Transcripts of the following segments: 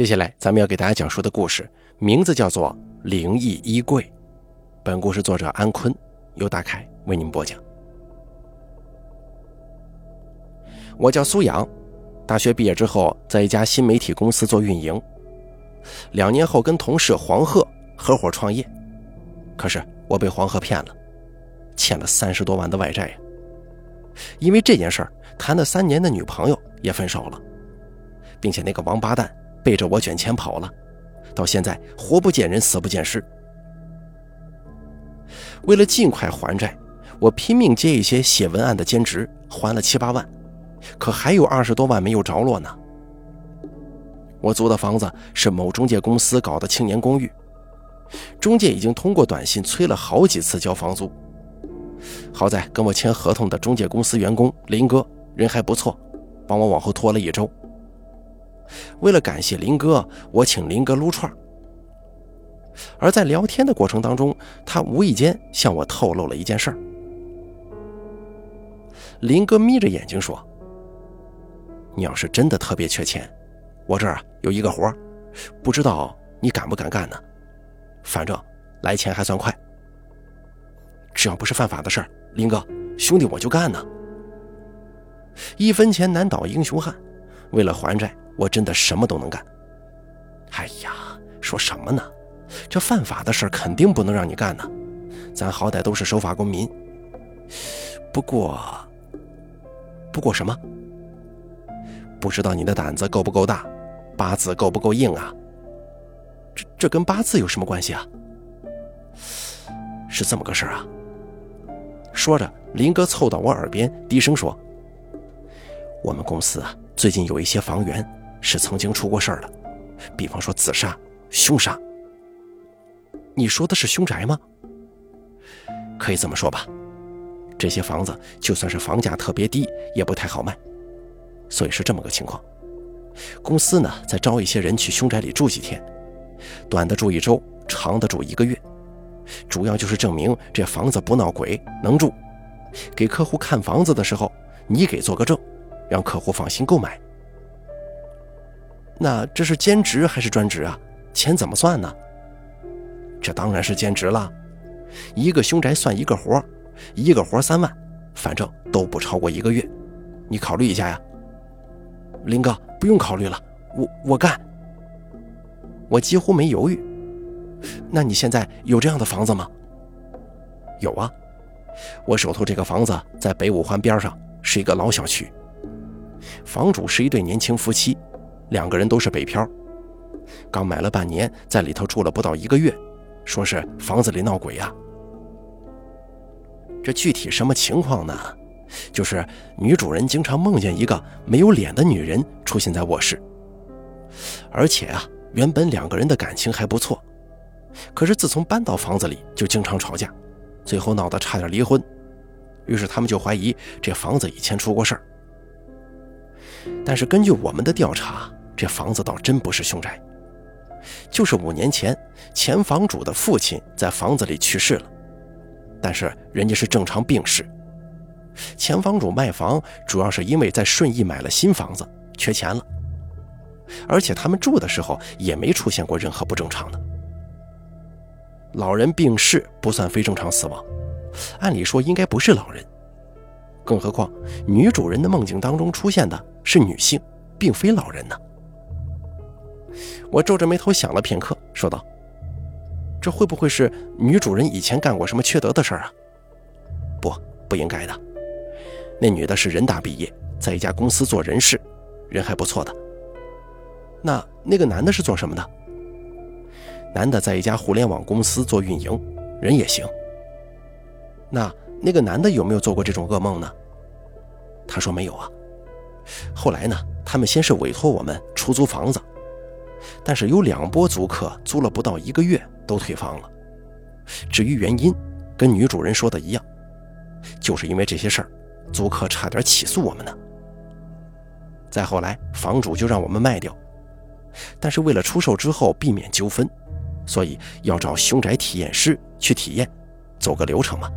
接下来咱们要给大家讲述的故事，名字叫做《灵异衣柜》。本故事作者安坤，由大凯为您播讲。我叫苏阳，大学毕业之后，在一家新媒体公司做运营。两年后，跟同事黄鹤合伙创业，可是我被黄鹤骗了，欠了三十多万的外债呀。因为这件事儿，谈了三年的女朋友也分手了，并且那个王八蛋。背着我卷钱跑了，到现在活不见人，死不见尸。为了尽快还债，我拼命接一些写文案的兼职，还了七八万，可还有二十多万没有着落呢。我租的房子是某中介公司搞的青年公寓，中介已经通过短信催了好几次交房租。好在跟我签合同的中介公司员工林哥人还不错，帮我往后拖了一周。为了感谢林哥，我请林哥撸串而在聊天的过程当中，他无意间向我透露了一件事儿。林哥眯着眼睛说：“你要是真的特别缺钱，我这儿啊有一个活儿不知道你敢不敢干呢？反正来钱还算快。只要不是犯法的事儿，林哥兄弟我就干呢。一分钱难倒英雄汉，为了还债。”我真的什么都能干。哎呀，说什么呢？这犯法的事肯定不能让你干呢。咱好歹都是守法公民。不过，不过什么？不知道你的胆子够不够大，八字够不够硬啊？这这跟八字有什么关系啊？是这么个事儿啊。说着，林哥凑到我耳边低声说：“我们公司啊，最近有一些房源。”是曾经出过事儿的，比方说自杀、凶杀。你说的是凶宅吗？可以这么说吧。这些房子就算是房价特别低，也不太好卖，所以是这么个情况。公司呢在招一些人去凶宅里住几天，短的住一周，长的住一个月，主要就是证明这房子不闹鬼，能住。给客户看房子的时候，你给做个证，让客户放心购买。那这是兼职还是专职啊？钱怎么算呢？这当然是兼职了，一个凶宅算一个活一个活三万，反正都不超过一个月，你考虑一下呀。林哥，不用考虑了，我我干。我几乎没犹豫。那你现在有这样的房子吗？有啊，我手头这个房子在北五环边上，是一个老小区，房主是一对年轻夫妻。两个人都是北漂，刚买了半年，在里头住了不到一个月，说是房子里闹鬼呀。这具体什么情况呢？就是女主人经常梦见一个没有脸的女人出现在卧室，而且啊，原本两个人的感情还不错，可是自从搬到房子里就经常吵架，最后闹得差点离婚，于是他们就怀疑这房子以前出过事儿。但是根据我们的调查。这房子倒真不是凶宅，就是五年前前房主的父亲在房子里去世了，但是人家是正常病逝。前房主卖房主要是因为在顺义买了新房子，缺钱了，而且他们住的时候也没出现过任何不正常的。老人病逝不算非正常死亡，按理说应该不是老人，更何况女主人的梦境当中出现的是女性，并非老人呢。我皱着眉头想了片刻，说道：“这会不会是女主人以前干过什么缺德的事儿啊？不，不应该的。那女的是人大毕业，在一家公司做人事，人还不错的。那那个男的是做什么的？男的在一家互联网公司做运营，人也行。那那个男的有没有做过这种噩梦呢？他说没有啊。后来呢，他们先是委托我们出租房子。”但是有两波租客租了不到一个月都退房了。至于原因，跟女主人说的一样，就是因为这些事儿，租客差点起诉我们呢。再后来，房主就让我们卖掉，但是为了出售之后避免纠纷，所以要找凶宅体验师去体验，走个流程嘛。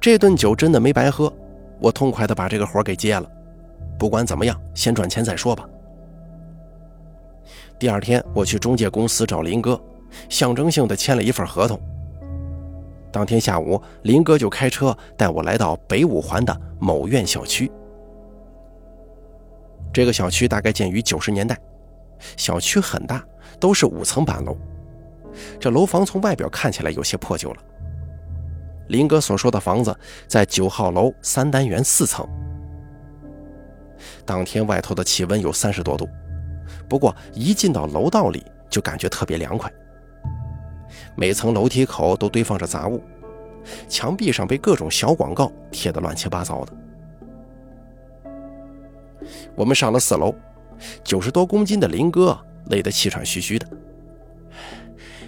这顿酒真的没白喝，我痛快的把这个活给接了。不管怎么样，先赚钱再说吧。第二天，我去中介公司找林哥，象征性的签了一份合同。当天下午，林哥就开车带我来到北五环的某院小区。这个小区大概建于九十年代，小区很大，都是五层板楼。这楼房从外表看起来有些破旧了。林哥所说的房子在九号楼三单元四层。当天外头的气温有三十多度。不过一进到楼道里，就感觉特别凉快。每层楼梯口都堆放着杂物，墙壁上被各种小广告贴得乱七八糟的。我们上了四楼，九十多公斤的林哥累得气喘吁吁的。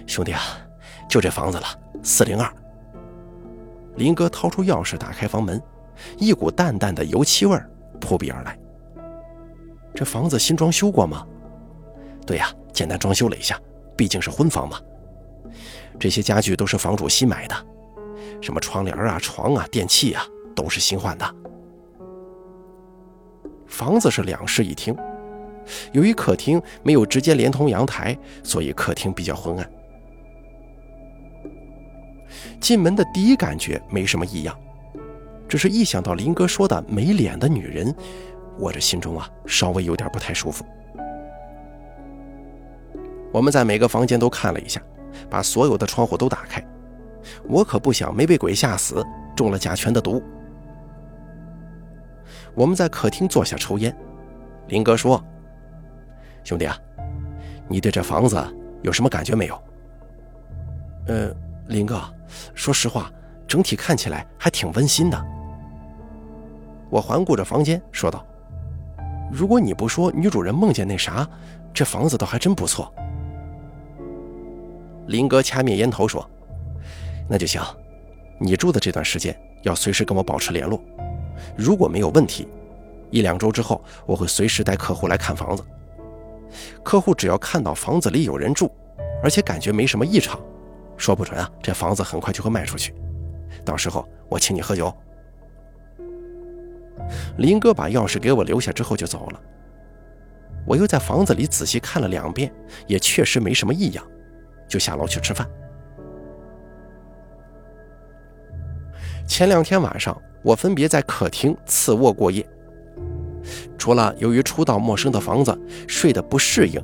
兄弟啊，就这房子了，四零二。林哥掏出钥匙打开房门，一股淡淡的油漆味扑鼻而来。这房子新装修过吗？对呀，简单装修了一下，毕竟是婚房嘛。这些家具都是房主新买的，什么窗帘啊、床啊、电器啊，都是新换的。房子是两室一厅，由于客厅没有直接连通阳台，所以客厅比较昏暗。进门的第一感觉没什么异样，只是一想到林哥说的没脸的女人，我这心中啊稍微有点不太舒服。我们在每个房间都看了一下，把所有的窗户都打开。我可不想没被鬼吓死，中了甲醛的毒。我们在客厅坐下抽烟，林哥说：“兄弟啊，你对这房子有什么感觉没有？”呃，林哥，说实话，整体看起来还挺温馨的。我环顾着房间，说道：“如果你不说女主人梦见那啥，这房子倒还真不错。”林哥掐灭烟头说：“那就行，你住的这段时间要随时跟我保持联络。如果没有问题，一两周之后我会随时带客户来看房子。客户只要看到房子里有人住，而且感觉没什么异常，说不准啊，这房子很快就会卖出去。到时候我请你喝酒。”林哥把钥匙给我留下之后就走了。我又在房子里仔细看了两遍，也确实没什么异样。就下楼去吃饭。前两天晚上，我分别在客厅、次卧过夜。除了由于初到陌生的房子睡得不适应，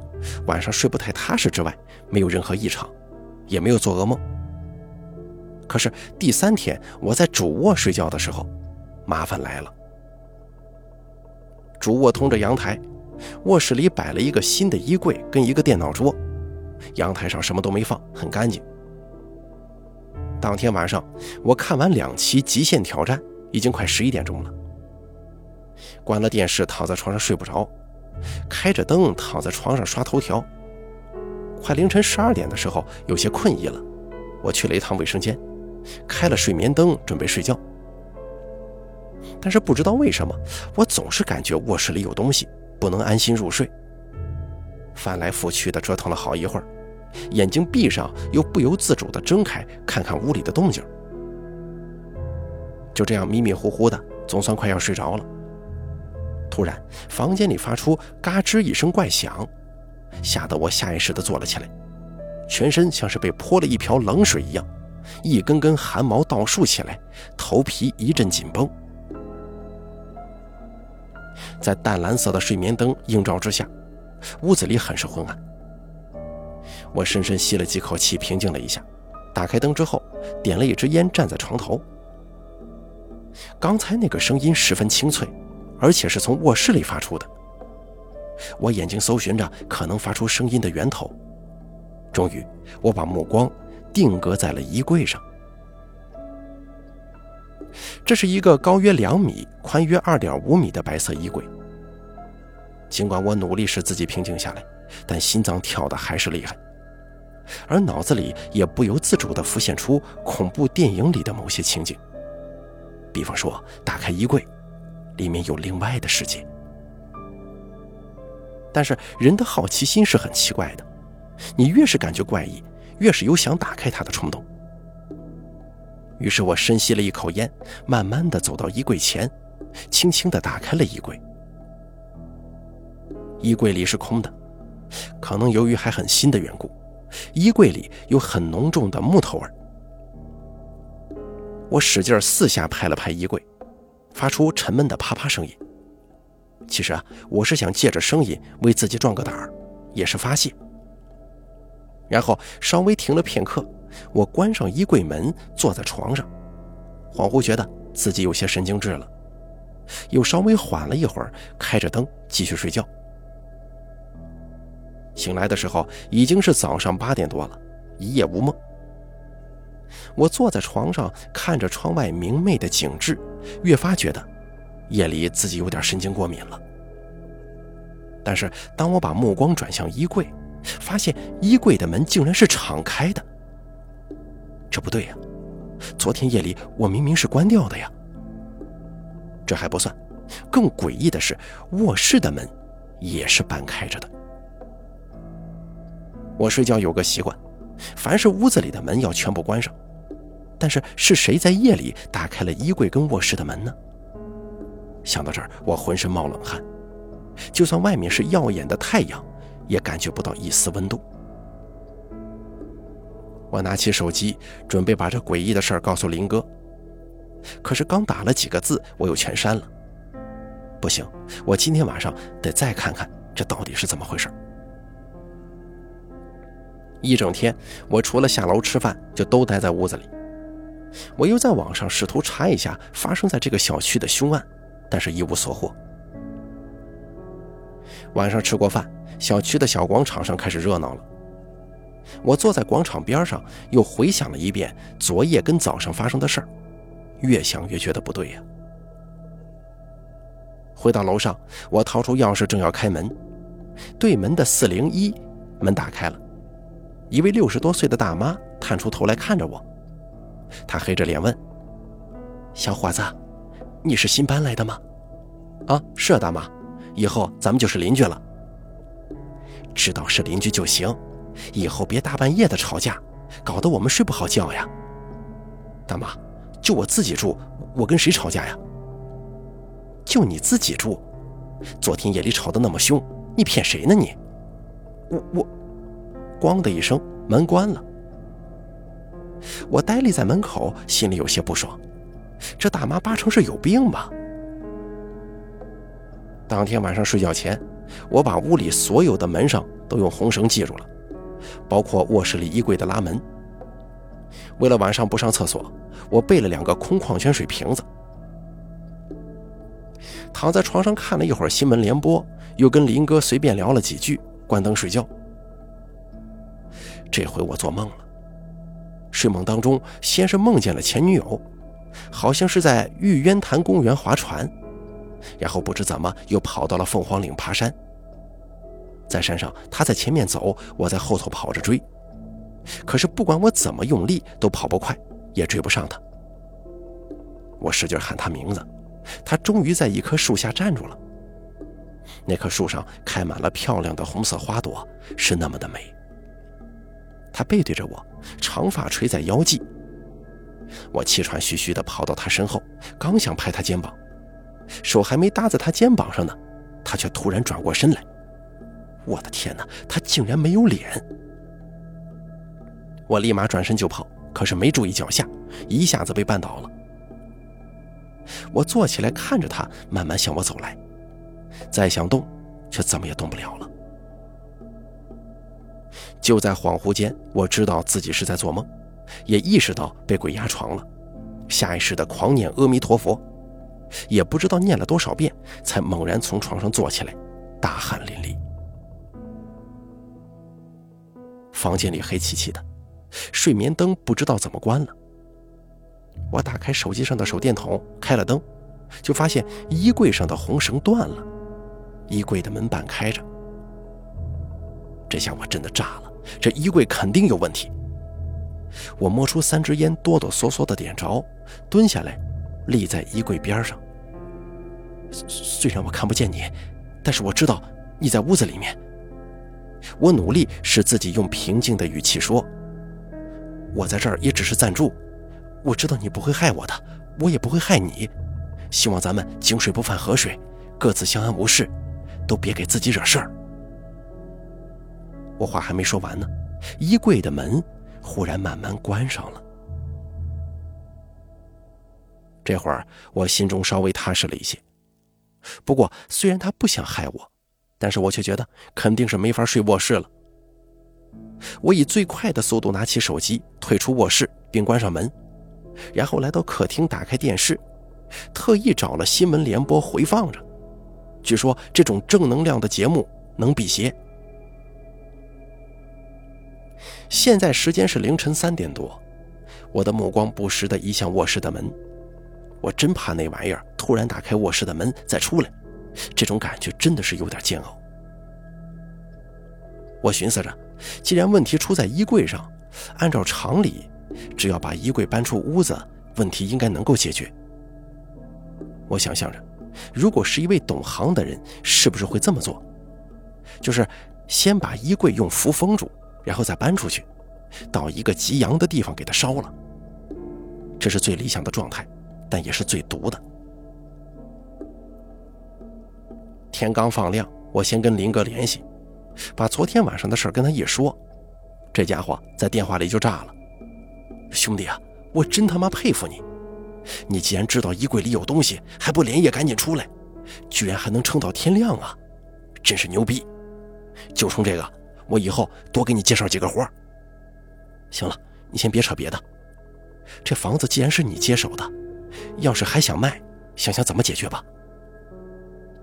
晚上睡不太踏实之外，没有任何异常，也没有做噩梦。可是第三天，我在主卧睡觉的时候，麻烦来了。主卧通着阳台，卧室里摆了一个新的衣柜跟一个电脑桌。阳台上什么都没放，很干净。当天晚上，我看完两期《极限挑战》，已经快十一点钟了。关了电视，躺在床上睡不着，开着灯躺在床上刷头条。快凌晨十二点的时候，有些困意了，我去了一趟卫生间，开了睡眠灯，准备睡觉。但是不知道为什么，我总是感觉卧室里有东西，不能安心入睡。翻来覆去的折腾了好一会儿，眼睛闭上又不由自主的睁开，看看屋里的动静。就这样迷迷糊糊的，总算快要睡着了。突然，房间里发出嘎吱一声怪响，吓得我下意识地坐了起来，全身像是被泼了一瓢冷水一样，一根根汗毛倒竖起来，头皮一阵紧绷。在淡蓝色的睡眠灯映照之下。屋子里很是昏暗，我深深吸了几口气，平静了一下，打开灯之后，点了一支烟，站在床头。刚才那个声音十分清脆，而且是从卧室里发出的。我眼睛搜寻着可能发出声音的源头，终于，我把目光定格在了衣柜上。这是一个高约两米、宽约二点五米的白色衣柜。尽管我努力使自己平静下来，但心脏跳的还是厉害，而脑子里也不由自主地浮现出恐怖电影里的某些情景，比方说打开衣柜，里面有另外的世界。但是人的好奇心是很奇怪的，你越是感觉怪异，越是有想打开它的冲动。于是我深吸了一口烟，慢慢的走到衣柜前，轻轻的打开了衣柜。衣柜里是空的，可能由于还很新的缘故，衣柜里有很浓重的木头味。我使劲四下拍了拍衣柜，发出沉闷的啪啪声音。其实啊，我是想借着声音为自己壮个胆儿，也是发泄。然后稍微停了片刻，我关上衣柜门，坐在床上，恍惚觉得自己有些神经质了，又稍微缓了一会儿，开着灯继续睡觉。醒来的时候已经是早上八点多了，一夜无梦。我坐在床上看着窗外明媚的景致，越发觉得夜里自己有点神经过敏了。但是当我把目光转向衣柜，发现衣柜的门竟然是敞开的，这不对呀！昨天夜里我明明是关掉的呀。这还不算，更诡异的是卧室的门也是半开着的。我睡觉有个习惯，凡是屋子里的门要全部关上。但是是谁在夜里打开了衣柜跟卧室的门呢？想到这儿，我浑身冒冷汗，就算外面是耀眼的太阳。也感觉不到一丝温度。我拿起手机，准备把这诡异的事儿告诉林哥，可是刚打了几个字，我又全删了。不行，我今天晚上得再看看这到底是怎么回事。一整天，我除了下楼吃饭，就都待在屋子里。我又在网上试图查一下发生在这个小区的凶案，但是一无所获。晚上吃过饭。小区的小广场上开始热闹了。我坐在广场边上，又回想了一遍昨夜跟早上发生的事儿，越想越觉得不对呀。回到楼上，我掏出钥匙正要开门，对门的四零一门打开了，一位六十多岁的大妈探出头来看着我，她黑着脸问：“小伙子，你是新搬来的吗？”“啊，是啊，大妈，以后咱们就是邻居了。”知道是邻居就行，以后别大半夜的吵架，搞得我们睡不好觉呀。大妈，就我自己住，我跟谁吵架呀？就你自己住，昨天夜里吵得那么凶，你骗谁呢你？我我，咣的一声，门关了。我呆立在门口，心里有些不爽，这大妈八成是有病吧？当天晚上睡觉前。我把屋里所有的门上都用红绳系住了，包括卧室里衣柜的拉门。为了晚上不上厕所，我备了两个空矿泉水瓶子。躺在床上看了一会儿新闻联播，又跟林哥随便聊了几句，关灯睡觉。这回我做梦了，睡梦当中先是梦见了前女友，好像是在玉渊潭公园划船。然后不知怎么又跑到了凤凰岭爬山，在山上他在前面走，我在后头跑着追，可是不管我怎么用力都跑不快，也追不上他。我使劲喊他名字，他终于在一棵树下站住了。那棵树上开满了漂亮的红色花朵，是那么的美。他背对着我，长发垂在腰际。我气喘吁吁地跑到他身后，刚想拍他肩膀。手还没搭在他肩膀上呢，他却突然转过身来。我的天哪，他竟然没有脸！我立马转身就跑，可是没注意脚下，一下子被绊倒了。我坐起来看着他慢慢向我走来，再想动，却怎么也动不了了。就在恍惚间，我知道自己是在做梦，也意识到被鬼压床了，下意识的狂念阿弥陀佛。也不知道念了多少遍，才猛然从床上坐起来，大汗淋漓。房间里黑漆漆的，睡眠灯不知道怎么关了。我打开手机上的手电筒，开了灯，就发现衣柜上的红绳断了，衣柜的门板开着。这下我真的炸了，这衣柜肯定有问题。我摸出三支烟，哆哆嗦嗦的点着，蹲下来。立在衣柜边上。虽然我看不见你，但是我知道你在屋子里面。我努力使自己用平静的语气说：“我在这儿也只是暂住，我知道你不会害我的，我也不会害你。希望咱们井水不犯河水，各自相安无事。都别给自己惹事儿。我话还没说完呢，衣柜的门忽然慢慢关上了。这会儿我心中稍微踏实了一些。不过，虽然他不想害我，但是我却觉得肯定是没法睡卧室了。我以最快的速度拿起手机，退出卧室并关上门，然后来到客厅，打开电视，特意找了新闻联播回放着。据说这种正能量的节目能辟邪。现在时间是凌晨三点多，我的目光不时地移向卧室的门，我真怕那玩意儿突然打开卧室的门再出来，这种感觉真的是有点煎熬。我寻思着，既然问题出在衣柜上，按照常理，只要把衣柜搬出屋子，问题应该能够解决。我想象着，如果是一位懂行的人，是不是会这么做？就是先把衣柜用符封住。然后再搬出去，到一个极阳的地方给它烧了。这是最理想的状态，但也是最毒的。天刚放亮，我先跟林哥联系，把昨天晚上的事跟他一说，这家伙在电话里就炸了：“兄弟啊，我真他妈佩服你！你既然知道衣柜里有东西，还不连夜赶紧出来，居然还能撑到天亮啊，真是牛逼！就冲这个。”我以后多给你介绍几个活行了，你先别扯别的。这房子既然是你接手的，要是还想卖，想想怎么解决吧。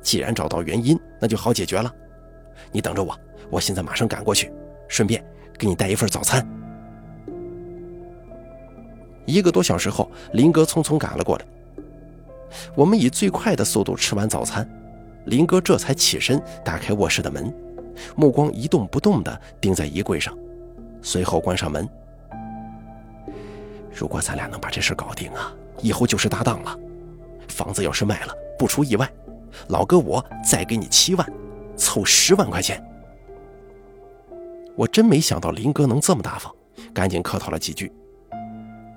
既然找到原因，那就好解决了。你等着我，我现在马上赶过去，顺便给你带一份早餐。一个多小时后，林哥匆匆赶了过来。我们以最快的速度吃完早餐，林哥这才起身打开卧室的门。目光一动不动地盯在衣柜上，随后关上门。如果咱俩能把这事搞定啊，以后就是搭档了。房子要是卖了，不出意外，老哥我再给你七万，凑十万块钱。我真没想到林哥能这么大方，赶紧客套了几句。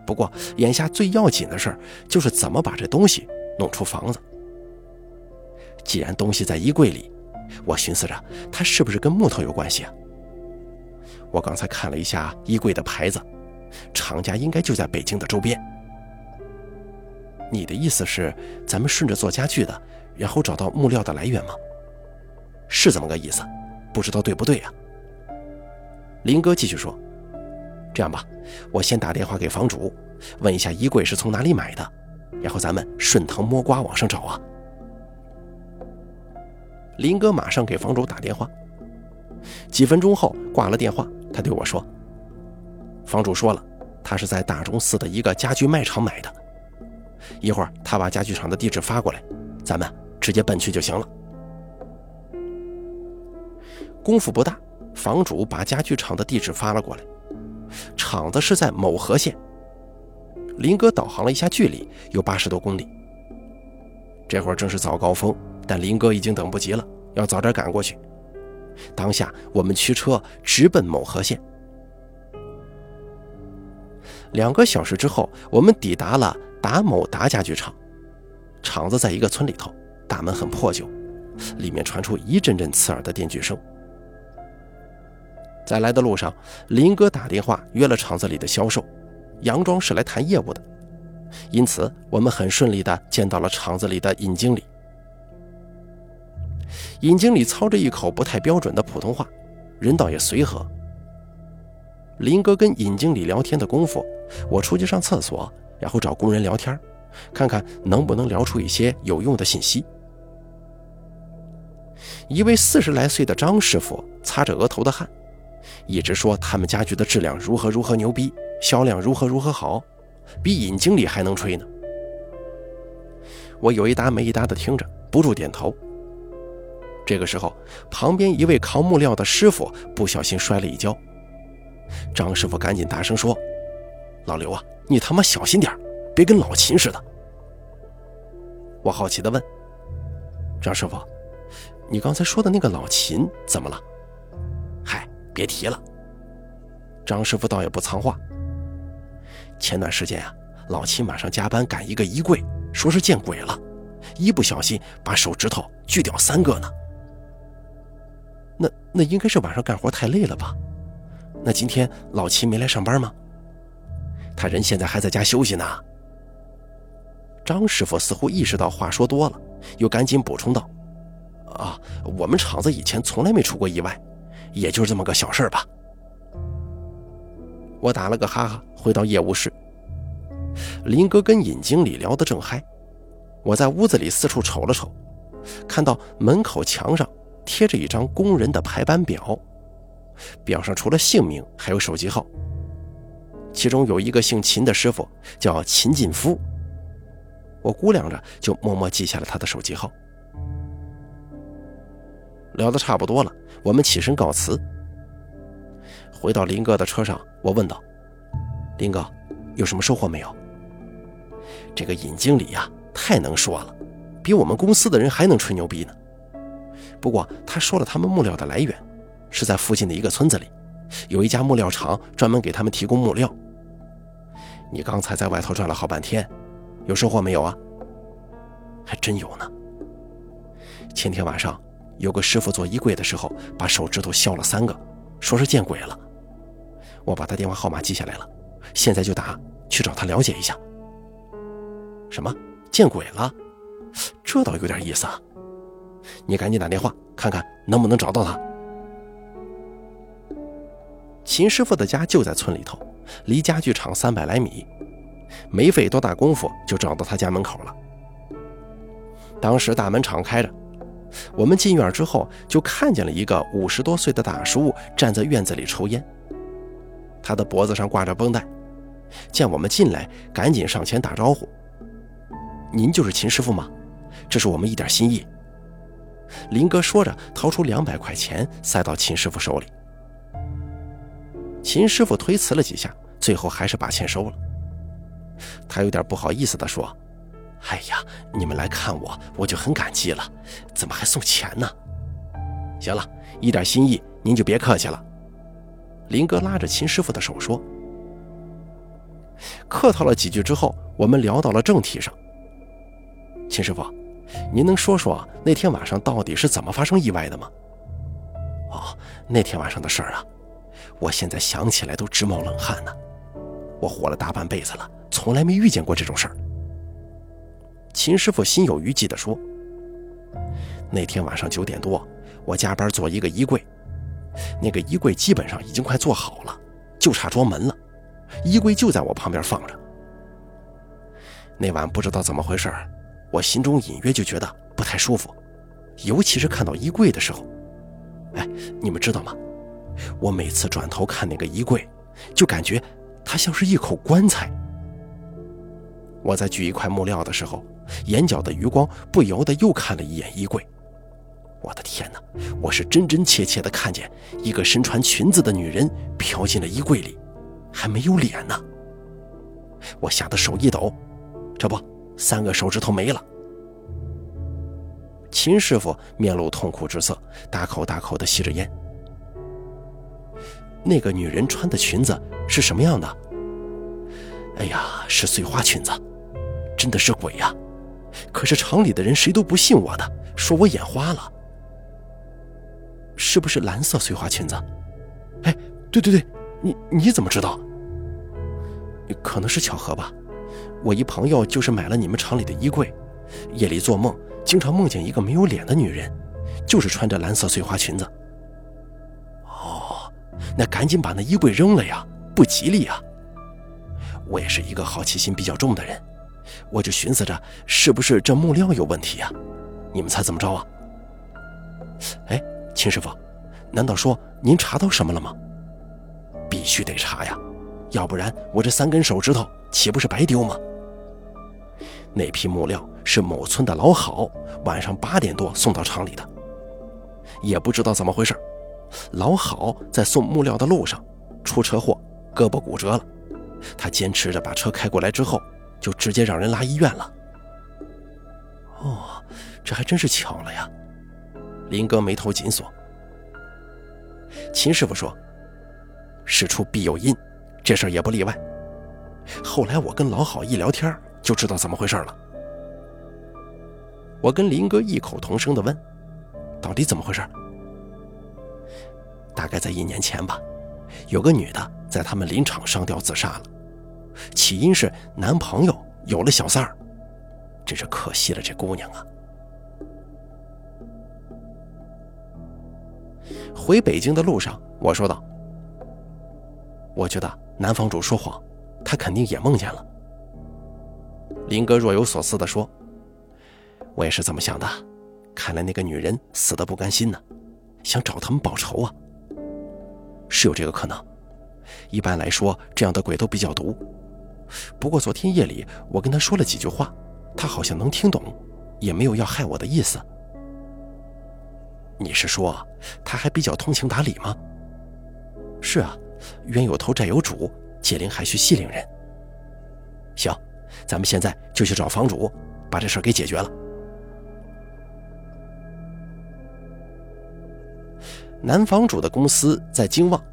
不过眼下最要紧的事儿就是怎么把这东西弄出房子。既然东西在衣柜里。我寻思着，它是不是跟木头有关系啊？我刚才看了一下衣柜的牌子，厂家应该就在北京的周边。你的意思是，咱们顺着做家具的，然后找到木料的来源吗？是这么个意思，不知道对不对啊？林哥继续说：“这样吧，我先打电话给房主，问一下衣柜是从哪里买的，然后咱们顺藤摸瓜往上找啊。”林哥马上给房主打电话。几分钟后挂了电话，他对我说：“房主说了，他是在大钟寺的一个家具卖场买的。一会儿他把家具厂的地址发过来，咱们直接奔去就行了。”功夫不大，房主把家具厂的地址发了过来，厂子是在某河县。林哥导航了一下距离，有八十多公里。这会儿正是早高峰。但林哥已经等不及了，要早点赶过去。当下，我们驱车直奔某河县。两个小时之后，我们抵达了达某达家具厂。厂子在一个村里头，大门很破旧，里面传出一阵阵刺耳的电锯声。在来的路上，林哥打电话约了厂子里的销售，佯装是来谈业务的，因此我们很顺利地见到了厂子里的尹经理。尹经理操着一口不太标准的普通话，人倒也随和。林哥跟尹经理聊天的功夫，我出去上厕所，然后找工人聊天，看看能不能聊出一些有用的信息。一位四十来岁的张师傅擦着额头的汗，一直说他们家具的质量如何如何牛逼，销量如何如何好，比尹经理还能吹呢。我有一搭没一搭的听着，不住点头。这个时候，旁边一位扛木料的师傅不小心摔了一跤。张师傅赶紧大声说：“老刘啊，你他妈小心点别跟老秦似的。”我好奇地问：“张师傅，你刚才说的那个老秦怎么了？”“嗨，别提了。”张师傅倒也不藏话：“前段时间啊，老秦晚上加班赶一个衣柜，说是见鬼了，一不小心把手指头锯掉三个呢。”那那应该是晚上干活太累了吧？那今天老齐没来上班吗？他人现在还在家休息呢。张师傅似乎意识到话说多了，又赶紧补充道：“啊，我们厂子以前从来没出过意外，也就是这么个小事吧。”我打了个哈哈，回到业务室。林哥跟尹经理聊得正嗨，我在屋子里四处瞅了瞅，看到门口墙上贴着一张工人的排班表，表上除了姓名还有手机号，其中有一个姓秦的师傅叫秦进夫，我估量着就默默记下了他的手机号。聊得差不多了，我们起身告辞。回到林哥的车上，我问道：“林哥，有什么收获没有？”这个尹经理呀，太能说了，比我们公司的人还能吹牛逼呢。不过他说了，他们木料的来源是在附近的一个村子里，有一家木料厂专门给他们提供木料。你刚才在外头转了好半天，有收获没有啊？还真有呢。前天晚上有个师傅做衣柜的时候，把手指头削了三个，说是见鬼了。我把他电话号码记下来了，现在就打去找他了解一下。什么见鬼了？这倒有点意思啊！你赶紧打电话看看能不能找到他。秦师傅的家就在村里头，离家具厂三百来米，没费多大功夫就找到他家门口了。当时大门敞开着，我们进院之后就看见了一个五十多岁的大叔站在院子里抽烟，他的脖子上挂着绷带，见我们进来，赶紧上前打招呼。您就是秦师傅吗？这是我们一点心意。林哥说着，掏出两百块钱塞到秦师傅手里。秦师傅推辞了几下，最后还是把钱收了。他有点不好意思地说：“哎呀，你们来看我，我就很感激了，怎么还送钱呢？”行了，一点心意，您就别客气了。林哥拉着秦师傅的手说。客套了几句之后，我们聊到了正题上。秦师傅，您能说说那天晚上到底是怎么发生意外的吗？哦，那天晚上的事儿啊，我现在想起来都直冒冷汗呢。我活了大半辈子了，从来没遇见过这种事儿。秦师傅心有余悸地说：“那天晚上九点多，我加班做一个衣柜，那个衣柜基本上已经快做好了，就差装门了。衣柜就在我旁边放着。那晚不知道怎么回事儿。”我心中隐约就觉得不太舒服，尤其是看到衣柜的时候。哎，你们知道吗？我每次转头看那个衣柜，就感觉它像是一口棺材。我在锯一块木料的时候，眼角的余光不由得又看了一眼衣柜。我的天哪！我是真真切切的看见一个身穿裙子的女人飘进了衣柜里，还没有脸呢。我吓得手一抖，这不。三个手指头没了。秦师傅面露痛苦之色，大口大口的吸着烟。那个女人穿的裙子是什么样的？哎呀，是碎花裙子，真的是鬼呀！可是厂里的人谁都不信我的，说我眼花了。是不是蓝色碎花裙子？哎，对对对，你你怎么知道？可能是巧合吧。我一朋友就是买了你们厂里的衣柜，夜里做梦经常梦见一个没有脸的女人，就是穿着蓝色碎花裙子。哦，那赶紧把那衣柜扔了呀，不吉利呀！我也是一个好奇心比较重的人，我就寻思着是不是这木料有问题呀？你们猜怎么着啊？哎，秦师傅，难道说您查到什么了吗？必须得查呀，要不然我这三根手指头岂不是白丢吗？那批木料是某村的老郝晚上八点多送到厂里的，也不知道怎么回事，老郝在送木料的路上出车祸，胳膊骨折了。他坚持着把车开过来之后，就直接让人拉医院了。哦，这还真是巧了呀！林哥眉头紧锁。秦师傅说：“事出必有因，这事儿也不例外。”后来我跟老郝一聊天。就知道怎么回事了。我跟林哥异口同声地问：“到底怎么回事？”大概在一年前吧，有个女的在他们林场上吊自杀了，起因是男朋友有了小三儿，真是可惜了这姑娘啊。回北京的路上，我说道：“我觉得男房主说谎，他肯定也梦见了。”林哥若有所思地说：“我也是这么想的，看来那个女人死的不甘心呢，想找他们报仇啊。是有这个可能。一般来说，这样的鬼都比较毒。不过昨天夜里我跟他说了几句话，他好像能听懂，也没有要害我的意思。你是说他还比较通情达理吗？是啊，冤有头债有主，解铃还需系铃人。行。”咱们现在就去找房主，把这事给解决了。男房主的公司在京旺，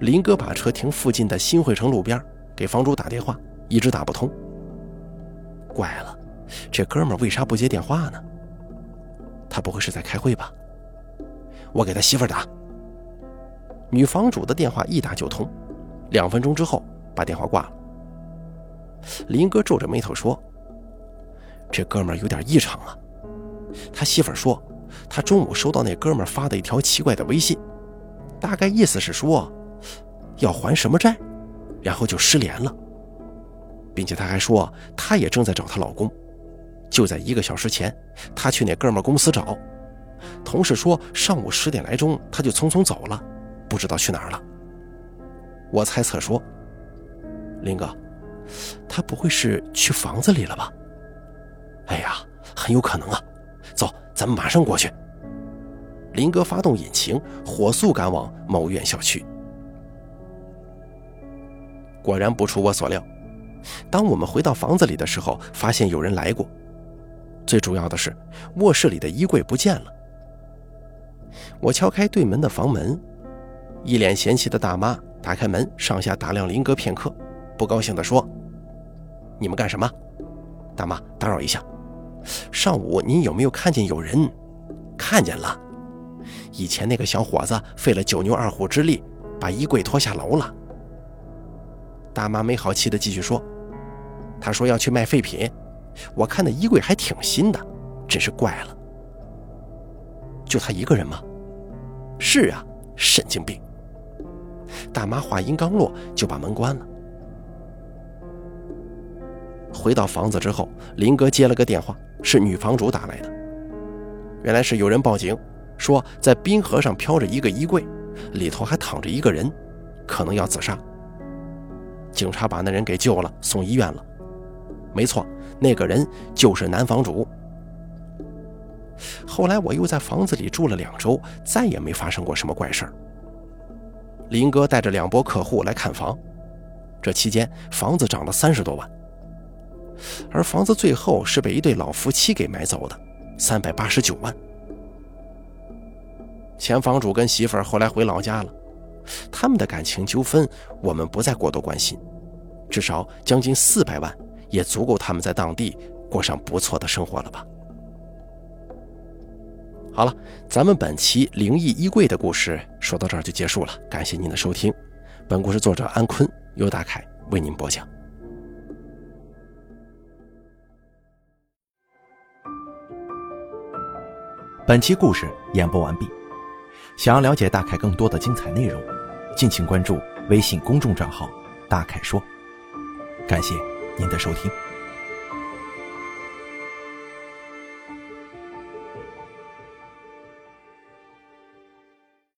林哥把车停附近的新汇城路边，给房主打电话，一直打不通。怪了，这哥们为啥不接电话呢？他不会是在开会吧？我给他媳妇打。女房主的电话一打就通，两分钟之后把电话挂了。林哥皱着眉头说：“这哥们儿有点异常啊。”他媳妇说：“他中午收到那哥们儿发的一条奇怪的微信，大概意思是说要还什么债，然后就失联了，并且他还说他也正在找她老公。就在一个小时前，他去那哥们儿公司找，同事说上午十点来钟他就匆匆走了，不知道去哪儿了。我猜测说，林哥。”他不会是去房子里了吧？哎呀，很有可能啊！走，咱们马上过去。林哥发动引擎，火速赶往某院校区。果然不出我所料，当我们回到房子里的时候，发现有人来过。最主要的是，卧室里的衣柜不见了。我敲开对门的房门，一脸嫌弃的大妈打开门，上下打量林哥片刻。不高兴地说：“你们干什么？大妈，打扰一下。上午您有没有看见有人？看见了。以前那个小伙子费了九牛二虎之力，把衣柜拖下楼了。”大妈没好气地继续说：“他说要去卖废品，我看那衣柜还挺新的，真是怪了。就他一个人吗？是啊，神经病。”大妈话音刚落，就把门关了。回到房子之后，林哥接了个电话，是女房主打来的。原来是有人报警，说在滨河上飘着一个衣柜，里头还躺着一个人，可能要自杀。警察把那人给救了，送医院了。没错，那个人就是男房主。后来我又在房子里住了两周，再也没发生过什么怪事儿。林哥带着两波客户来看房，这期间房子涨了三十多万。而房子最后是被一对老夫妻给买走的，三百八十九万。前房主跟媳妇儿后来回老家了，他们的感情纠纷我们不再过多关心，至少将近四百万也足够他们在当地过上不错的生活了吧。好了，咱们本期灵异衣柜的故事说到这儿就结束了，感谢您的收听。本故事作者安坤由大凯为您播讲。本期故事演播完毕。想要了解大凯更多的精彩内容，敬请关注微信公众账号“大凯说”。感谢您的收听。